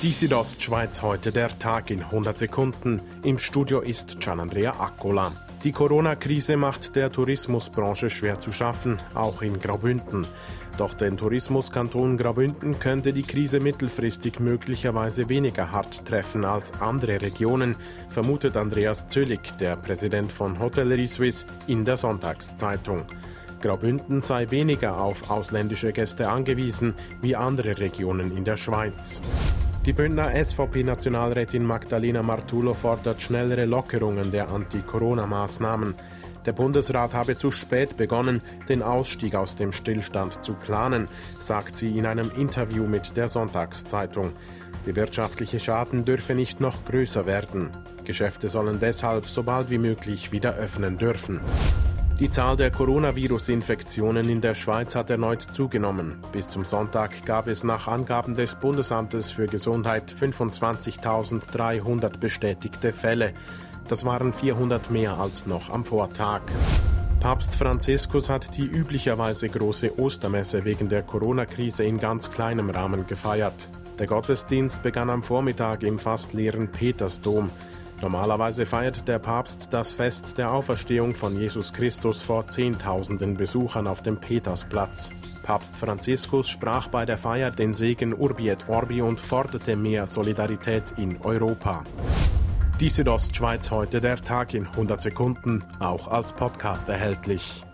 Die Südostschweiz heute der Tag in 100 Sekunden. Im Studio ist Gianandrea Accola. Die Corona-Krise macht der Tourismusbranche schwer zu schaffen, auch in Graubünden. Doch den Tourismuskanton Graubünden könnte die Krise mittelfristig möglicherweise weniger hart treffen als andere Regionen, vermutet Andreas Zöllig, der Präsident von Hotellerie Suisse, in der Sonntagszeitung. Graubünden sei weniger auf ausländische Gäste angewiesen wie andere Regionen in der Schweiz. Die Bündner SVP-Nationalrätin Magdalena Martullo fordert schnellere Lockerungen der Anti-Corona-Maßnahmen. Der Bundesrat habe zu spät begonnen, den Ausstieg aus dem Stillstand zu planen, sagt sie in einem Interview mit der Sonntagszeitung. Der wirtschaftliche Schaden dürfe nicht noch größer werden. Geschäfte sollen deshalb so bald wie möglich wieder öffnen dürfen. Die Zahl der Coronavirus-Infektionen in der Schweiz hat erneut zugenommen. Bis zum Sonntag gab es nach Angaben des Bundesamtes für Gesundheit 25.300 bestätigte Fälle. Das waren 400 mehr als noch am Vortag. Papst Franziskus hat die üblicherweise große Ostermesse wegen der Corona-Krise in ganz kleinem Rahmen gefeiert. Der Gottesdienst begann am Vormittag im fast leeren Petersdom. Normalerweise feiert der Papst das Fest der Auferstehung von Jesus Christus vor Zehntausenden Besuchern auf dem Petersplatz. Papst Franziskus sprach bei der Feier den Segen Urbi et Orbi und forderte mehr Solidarität in Europa. Die Südostschweiz heute der Tag in 100 Sekunden, auch als Podcast erhältlich.